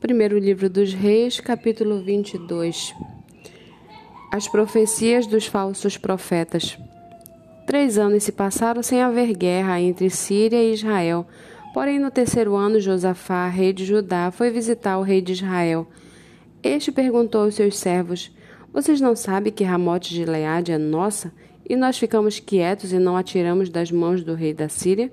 Primeiro livro dos Reis, capítulo 22. As profecias dos falsos profetas. Três anos se passaram sem haver guerra entre Síria e Israel. Porém, no terceiro ano, Josafá, rei de Judá, foi visitar o rei de Israel. Este perguntou aos seus servos: Vocês não sabem que Ramote de Leade é nossa? E nós ficamos quietos e não atiramos das mãos do rei da Síria?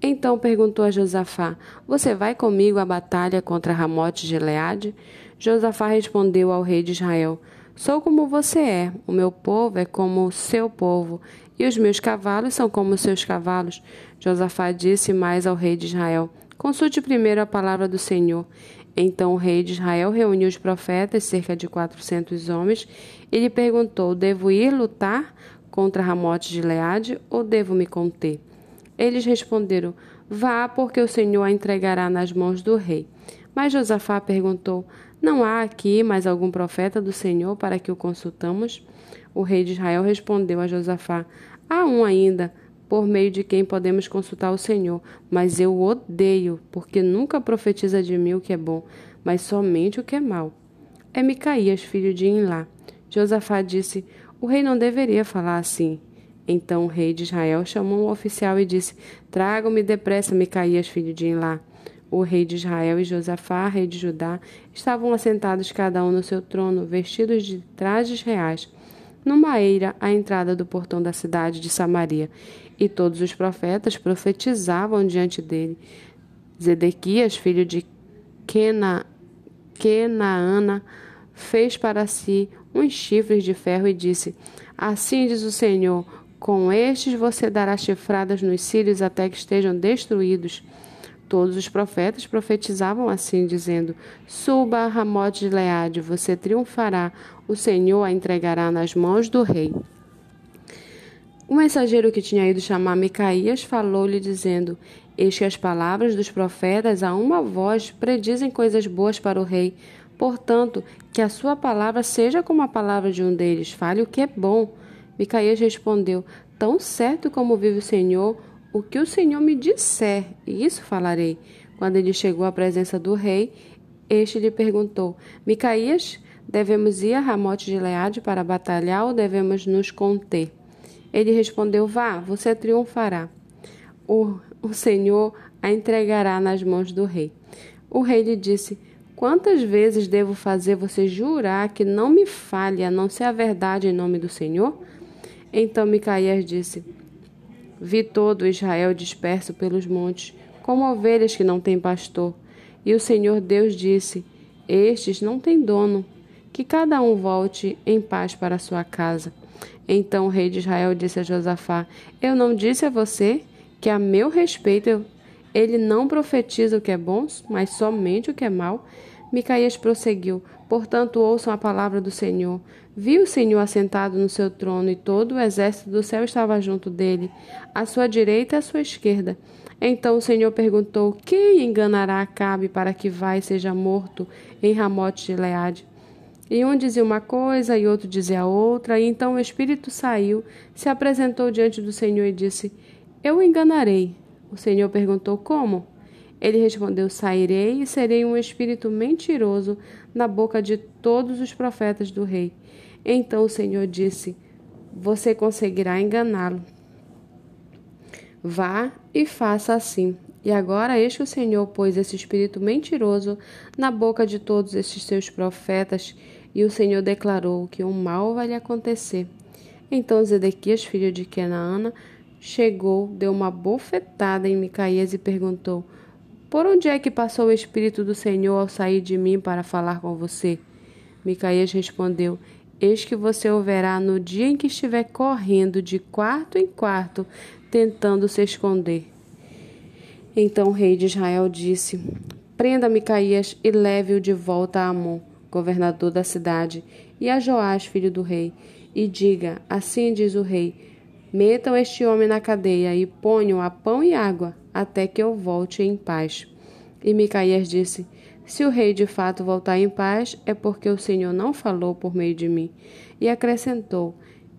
Então perguntou a Josafá: Você vai comigo à batalha contra Ramote de Leade? Josafá respondeu ao rei de Israel: Sou como você é, o meu povo é como o seu povo, e os meus cavalos são como os seus cavalos. Josafá disse mais ao rei de Israel: Consulte primeiro a palavra do Senhor. Então o rei de Israel reuniu os profetas, cerca de quatrocentos homens, e lhe perguntou: Devo ir lutar contra Ramote de Leade ou devo me conter? Eles responderam: Vá, porque o Senhor a entregará nas mãos do rei. Mas Josafá perguntou: Não há aqui mais algum profeta do Senhor para que o consultamos? O rei de Israel respondeu a Josafá: Há um ainda, por meio de quem podemos consultar o Senhor, mas eu o odeio, porque nunca profetiza de mim o que é bom, mas somente o que é mal. É Micaías, filho de Inlá. Josafá disse: O rei não deveria falar assim. Então o rei de Israel chamou um oficial e disse: Tragam-me depressa Micaías, filho de Inlá. O rei de Israel e Josafá, rei de Judá, estavam assentados cada um no seu trono, vestidos de trajes reais, numa eira à entrada do portão da cidade de Samaria. E todos os profetas profetizavam diante dele. Zedequias, filho de Quena, Kenaana, fez para si uns chifres de ferro e disse: Assim diz o Senhor: com estes você dará chifradas nos cílios até que estejam destruídos. Todos os profetas profetizavam assim, dizendo: Suba a Ramote de Leade, você triunfará, o Senhor a entregará nas mãos do rei. O mensageiro que tinha ido chamar Micaías falou-lhe, dizendo: Eis que as palavras dos profetas a uma voz predizem coisas boas para o rei. Portanto, que a sua palavra seja como a palavra de um deles, fale o que é bom. Micaías respondeu: Tão certo como vive o Senhor, o que o Senhor me disser, isso falarei. Quando ele chegou à presença do rei, este lhe perguntou: Micaías, devemos ir a Ramote de Leade para batalhar ou devemos nos conter? Ele respondeu: Vá, você triunfará. O, o Senhor a entregará nas mãos do rei. O rei lhe disse: Quantas vezes devo fazer você jurar que não me fale a não ser a verdade em nome do Senhor? Então Micaías disse: Vi todo Israel disperso pelos montes, como ovelhas que não têm pastor. E o Senhor Deus disse: Estes não têm dono, que cada um volte em paz para sua casa. Então o rei de Israel disse a Josafá: Eu não disse a você que a meu respeito ele não profetiza o que é bom, mas somente o que é mal? Micaías prosseguiu: Portanto, ouçam a palavra do Senhor. Viu o Senhor assentado no seu trono e todo o exército do céu estava junto dele, à sua direita e à sua esquerda. Então o Senhor perguntou: Quem enganará Acabe para que vá e seja morto em Ramote de Leade? E um dizia uma coisa e outro dizia outra, e então o Espírito saiu, se apresentou diante do Senhor e disse: Eu enganarei. O Senhor perguntou: Como? Ele respondeu: Sairei e serei um espírito mentiroso na boca de todos os profetas do rei. Então o Senhor disse: Você conseguirá enganá-lo. Vá e faça assim. E agora eis que o Senhor pôs esse espírito mentiroso na boca de todos estes seus profetas, e o Senhor declarou que o mal vai lhe acontecer. Então Zedequias, filho de Kenaana, chegou, deu uma bofetada em Micaías e perguntou: por onde é que passou o Espírito do Senhor ao sair de mim para falar com você? Micaías respondeu: Eis que você o verá no dia em que estiver correndo de quarto em quarto, tentando se esconder. Então o rei de Israel disse: Prenda Micaías e leve-o de volta a Amon, governador da cidade, e a Joás, filho do rei, e diga: Assim diz o rei: Metam este homem na cadeia e ponham a pão e água até que eu volte em paz. E Micaías disse: Se o rei de fato voltar em paz, é porque o Senhor não falou por meio de mim. E acrescentou: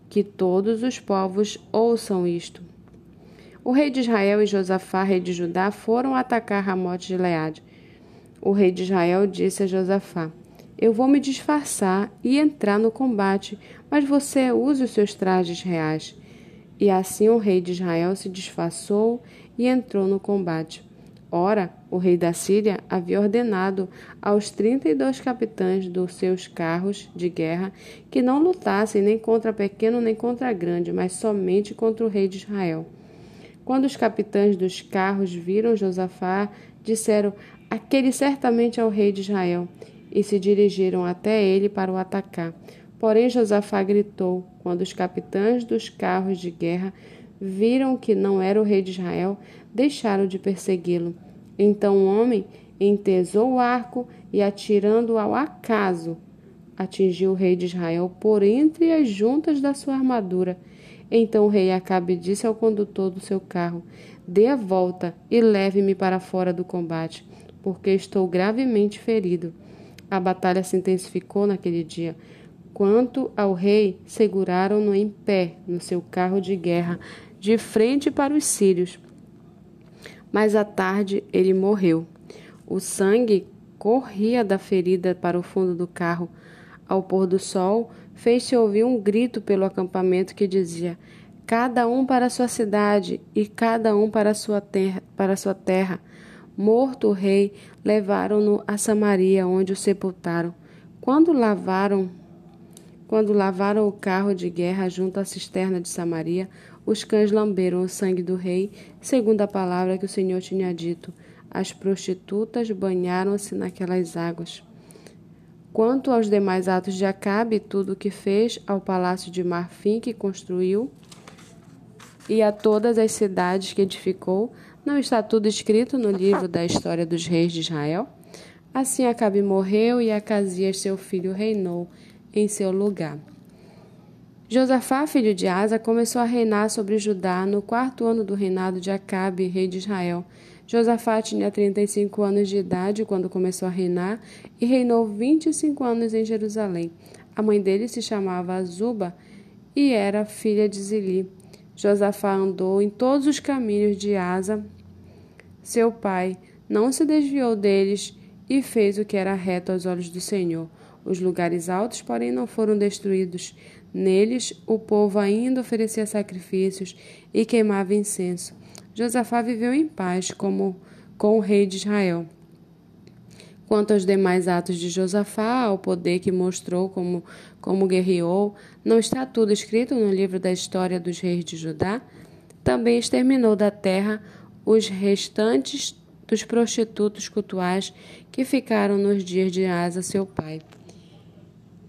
Que todos os povos ouçam isto. O rei de Israel e Josafá, rei de Judá, foram atacar Ramote de Leade. O rei de Israel disse a Josafá: Eu vou me disfarçar e entrar no combate, mas você use os seus trajes reais. E assim o rei de Israel se disfarçou e entrou no combate. Ora, o rei da Síria havia ordenado aos trinta e dois capitães dos seus carros de guerra que não lutassem nem contra pequeno nem contra grande, mas somente contra o rei de Israel. Quando os capitães dos carros viram Josafá, disseram: Aquele certamente é o rei de Israel, e se dirigiram até ele para o atacar. Porém, Josafá gritou quando os capitães dos carros de guerra viram que não era o rei de Israel, deixaram de persegui-lo. Então o homem entesou o arco e, atirando ao acaso, atingiu o rei de Israel por entre as juntas da sua armadura. Então o rei Acabe disse ao condutor do seu carro: Dê a volta e leve-me para fora do combate, porque estou gravemente ferido. A batalha se intensificou naquele dia. Quanto ao rei, seguraram-no em pé no seu carro de guerra, de frente para os sírios. Mas à tarde ele morreu. O sangue corria da ferida para o fundo do carro. Ao pôr do sol, fez-se ouvir um grito pelo acampamento que dizia: Cada um para sua cidade e cada um para sua terra, para sua terra. Morto o rei, levaram-no a Samaria, onde o sepultaram. Quando lavaram quando lavaram o carro de guerra junto à cisterna de Samaria, os cães lamberam o sangue do rei, segundo a palavra que o Senhor tinha dito. As prostitutas banharam-se naquelas águas. Quanto aos demais atos de Acabe, tudo o que fez ao palácio de Marfim que construiu e a todas as cidades que edificou, não está tudo escrito no livro da história dos reis de Israel? Assim Acabe morreu e Acasias, seu filho, reinou em seu lugar. Josafá, filho de Asa, começou a reinar sobre Judá no quarto ano do reinado de Acabe, rei de Israel. Josafá tinha 35 anos de idade quando começou a reinar e reinou 25 anos em Jerusalém. A mãe dele se chamava Azuba e era filha de Zili. Josafá andou em todos os caminhos de Asa, seu pai, não se desviou deles e fez o que era reto aos olhos do Senhor. Os lugares altos, porém, não foram destruídos. Neles, o povo ainda oferecia sacrifícios e queimava incenso. Josafá viveu em paz como com o rei de Israel. Quanto aos demais atos de Josafá, ao poder que mostrou como, como guerreou, não está tudo escrito no livro da história dos reis de Judá? Também exterminou da terra os restantes dos prostitutos cultuais que ficaram nos dias de Asa, seu pai.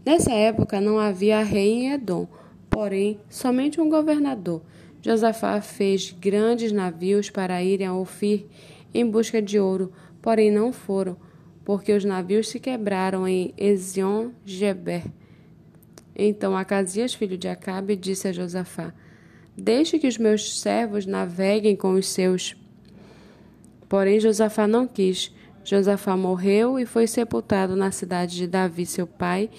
Nessa época não havia rei em Edom, porém somente um governador. Josafá fez grandes navios para irem a Ofir em busca de ouro, porém não foram, porque os navios se quebraram em Ezion-Geber. Então Acasias, filho de Acabe, disse a Josafá: Deixe que os meus servos naveguem com os seus. Porém Josafá não quis. Josafá morreu e foi sepultado na cidade de Davi, seu pai,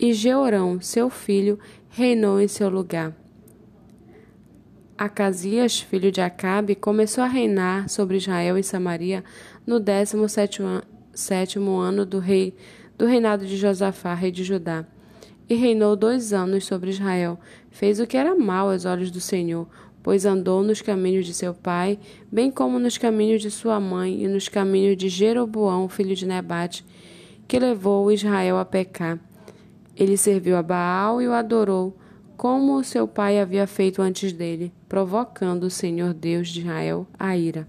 e Jeorão, seu filho, reinou em seu lugar. Acasias, filho de Acabe, começou a reinar sobre Israel e Samaria no décimo sétimo ano do, rei, do reinado de Josafá, rei de Judá. E reinou dois anos sobre Israel. Fez o que era mal aos olhos do Senhor, pois andou nos caminhos de seu pai, bem como nos caminhos de sua mãe e nos caminhos de Jeroboão, filho de Nebate, que levou Israel a pecar. Ele serviu a Baal e o adorou, como o seu pai havia feito antes dele, provocando o Senhor Deus de Israel a ira.